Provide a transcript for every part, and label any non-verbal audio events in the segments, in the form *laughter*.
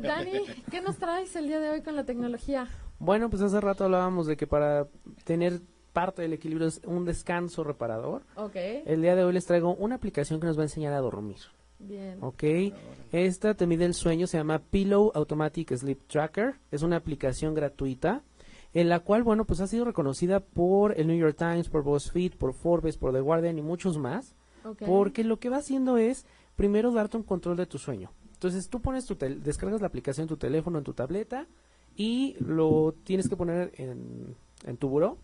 Dani, ¿qué nos traes el día de hoy con la tecnología? Bueno, pues hace rato hablábamos de que para tener parte del equilibrio es un descanso reparador. Ok. El día de hoy les traigo una aplicación que nos va a enseñar a dormir. Bien. Ok. Esta te mide el sueño, se llama Pillow Automatic Sleep Tracker. Es una aplicación gratuita en la cual, bueno, pues ha sido reconocida por el New York Times, por BuzzFeed, por Forbes, por The Guardian y muchos más. Ok. Porque lo que va haciendo es, primero, darte un control de tu sueño. Entonces, tú pones tu tel- descargas la aplicación en tu teléfono, en tu tableta, y lo tienes que poner en, en tu buró.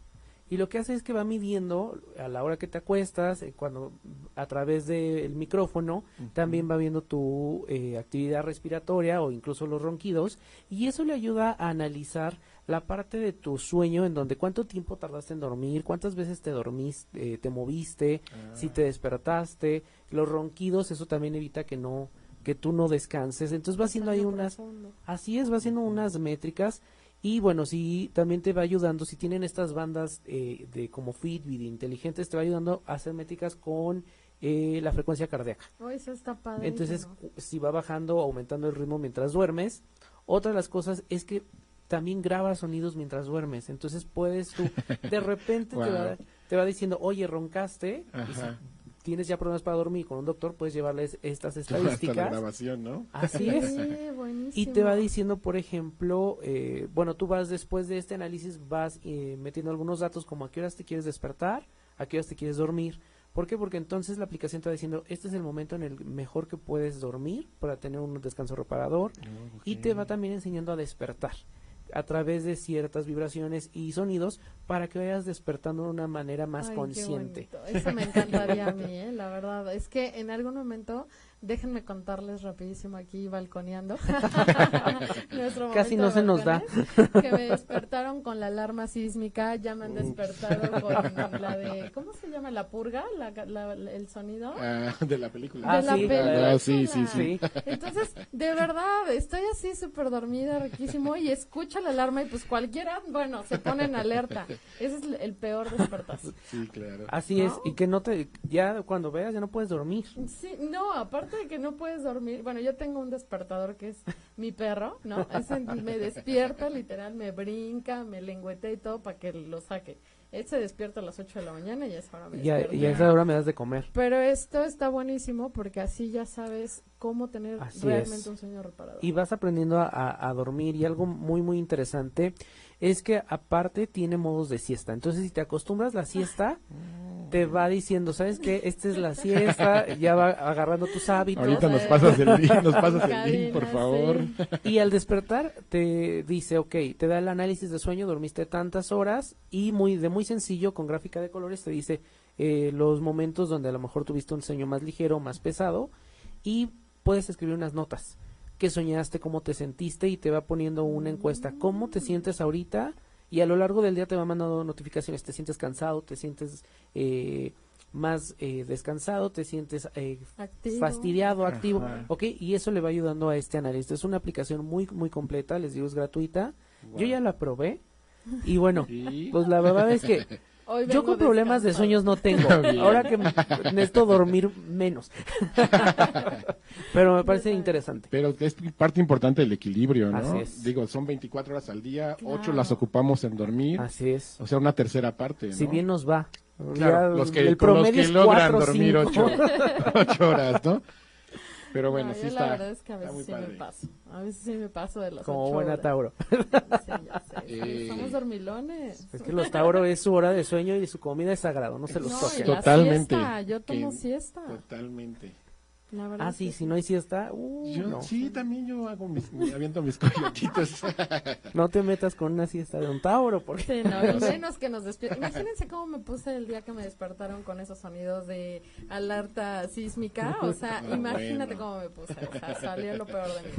Y lo que hace es que va midiendo a la hora que te acuestas, eh, cuando a través del micrófono, también va viendo tu eh, actividad respiratoria o incluso los ronquidos. Y eso le ayuda a analizar la parte de tu sueño, en donde cuánto tiempo tardaste en dormir, cuántas veces te dormiste, eh, te moviste, si te despertaste, los ronquidos, eso también evita que no que tú no descanses. Entonces va haciendo ahí unas profundo. Así es, va haciendo unas métricas y bueno, sí, también te va ayudando, si tienen estas bandas eh, de como Fitbit inteligentes, te va ayudando a hacer métricas con eh, la frecuencia cardíaca. Oh, eso está padre. Entonces, si va bajando o aumentando el ritmo mientras duermes, otra de las cosas es que también graba sonidos mientras duermes. Entonces puedes tú, de repente te, va, *laughs* Wow. te va diciendo, oye, roncaste, y si. Tienes ya problemas para dormir con un doctor, puedes llevarles estas *laughs* Hasta la estadísticas. grabación, ¿no? Así *laughs* es. Sí. Y te va diciendo, por ejemplo, eh, bueno, tú vas después de este análisis, vas eh, metiendo algunos datos como a qué horas te quieres despertar, a qué horas te quieres dormir. ¿Por qué? Porque entonces la aplicación te va diciendo, este es el momento en el mejor que puedes dormir para tener un descanso reparador y te va también enseñando a despertar a través de ciertas vibraciones y sonidos para que vayas despertando de una manera más Ay, qué consciente. bonito. Eso me encantaría a mí, *laughs* ¿eh? la verdad. Es que en algún momento, déjenme contarles rapidísimo aquí, balconeando. *laughs* Nuestro Casi no se nos da. Que me despertaron con la alarma sísmica, ya me han despertado con la de, ¿cómo se llama? ¿La purga? ¿La, la- el sonido? Ah, de la película. Ah, de la sí. película. Ah, sí, sí, sí. Sí. Entonces, de verdad, estoy así súper dormida, riquísimo, y escucho la alarma y pues cualquiera, bueno, se pone en alerta. Ese es el peor despertar. Sí, claro. Así es, y que no te, ya cuando veas ya no puedes dormir. Sí, no, aparte de que no puedes dormir, bueno, yo tengo un despertador que es mi perro, ¿no? Ese me despierta, literal, me brinca, me lengüetea y todo para que lo saque. Él se despierta a las 8 de la mañana y a esa hora me Y a, y a esa hora me das de comer. Pero esto está buenísimo porque así ya sabes cómo tener Así realmente es. un sueño reparador. y vas aprendiendo a, a- a dormir y algo muy muy interesante es que aparte tiene modos de siesta entonces si te acostumbras la siesta te va diciendo sabes qué esta es la siesta ya va agarrando tus hábitos. Ahorita nos pasas el link, nos pasas el link, por favor. sí. y al despertar te dice ok te da el análisis de sueño dormiste tantas horas y muy de muy sencillo con gráfica de colores te dice eh, los momentos donde a lo mejor tuviste un sueño más ligero más pesado y puedes escribir unas notas. Qué soñaste, cómo te sentiste y te va poniendo una encuesta, cómo te sientes ahorita y a lo largo del día te va mandando notificaciones, te sientes cansado, te sientes eh, más eh, descansado, te sientes eh, Activo. fastidiado, activo, Ajá. ok, y eso le va ayudando a este análisis. Es una aplicación muy, muy completa, les digo, es gratuita. Yo ya la probé y bueno, Sí. pues la verdad es que yo con problemas de sueños no tengo. Ahora que me- necesito dormir menos. *laughs* Pero me parece interesante. Pero es parte importante del equilibrio, ¿no? Así es. Digo, son 24 horas al día, Claro. 8 las ocupamos en dormir, Así es. o sea, una tercera parte, ¿no? Si bien nos va. Claro, Ya los que, el con los promedio que es logran cuatro, dormir cinco. 8, *laughs* horas, ¿no? Pero bueno, No, sí yo está. la verdad es que a veces sí me padre. paso. A veces sí me paso de las Como buena horas. Tauro. *laughs* Sí, ya sé. Eh. Somos dormilones. Es que los Tauro es su hora de sueño y su comida es sagrado, no se los no, toquen. Totalmente. siesta, yo tomo Que- siesta. Totalmente. La verdad Ah, sí, que si no hay siesta, uh, Yo, no. Sí, también yo hago mis, me aviento mis *laughs* coyotitos. *laughs* No te metas con una siesta de un Tauro, porque Sí, no, y *laughs* menos que nos despierten. Imagínense cómo me puse el día que me despertaron con esos sonidos de alerta sísmica. O sea, imagínate bueno. cómo me puse. O sea, salió lo peor de mí.